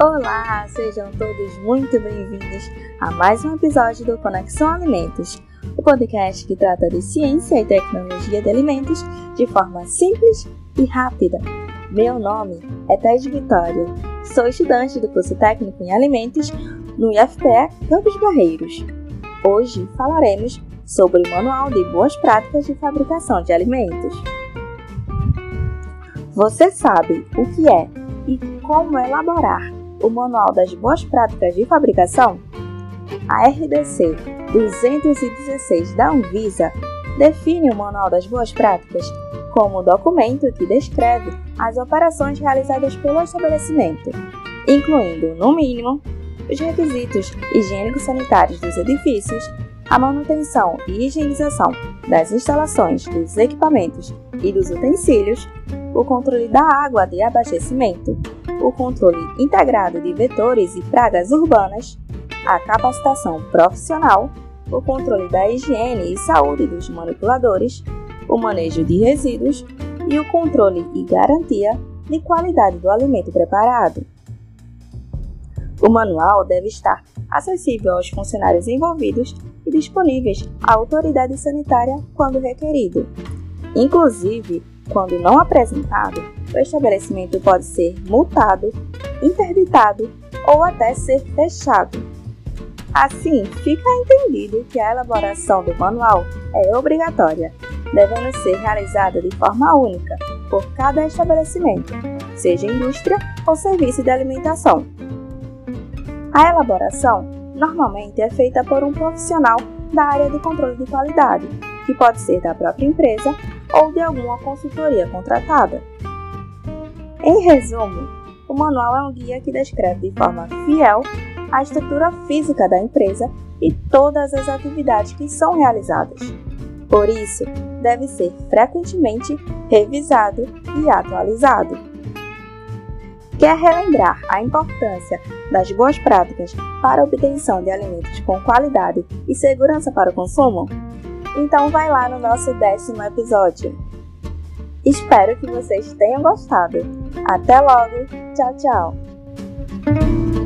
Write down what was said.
Olá, sejam todos muito bem-vindos a mais um episódio do Conexão Alimentos, o podcast que trata de ciência e tecnologia de alimentos de forma simples e rápida. Meu nome é Thais Vitória, sou estudante do curso técnico em alimentos no IFPE Campos Barreiros. Hoje falaremos sobre o Manual de Boas Práticas de Fabricação de Alimentos. Você sabe o que é e como elaborar o Manual das Boas Práticas de Fabricação? A RDC 216 da Anvisa define o Manual das Boas Práticas como um documento que descreve as operações realizadas pelo estabelecimento, incluindo, no mínimo, os requisitos higiênico-sanitários dos edifícios, a manutenção e higienização das instalações, dos equipamentos e dos utensílios, o controle da água de abastecimento, o controle integrado de vetores e pragas urbanas, a capacitação profissional, o controle da higiene e saúde dos manipuladores, o manejo de resíduos e o controle e garantia de qualidade do alimento preparado. O manual deve estar acessível aos funcionários envolvidos e disponíveis à autoridade sanitária quando requerido. Inclusive, quando não apresentado, o estabelecimento pode ser multado, interditado ou até ser fechado. Assim, fica entendido que a elaboração do manual é obrigatória, devendo ser realizada de forma única por cada estabelecimento, seja indústria ou serviço de alimentação. A elaboração normalmente é feita por um profissional da área de controle de qualidade, que pode ser da própria empresa ou de alguma consultoria contratada. Em resumo, o manual é um guia que descreve de forma fiel a estrutura física da empresa e todas as atividades que são realizadas. Por isso, deve ser frequentemente revisado e atualizado. Quer relembrar a importância das boas práticas para a obtenção de alimentos com qualidade e segurança para o consumo? Então vai lá no nosso décimo episódio. Espero que vocês tenham gostado. Até logo. Tchau, tchau.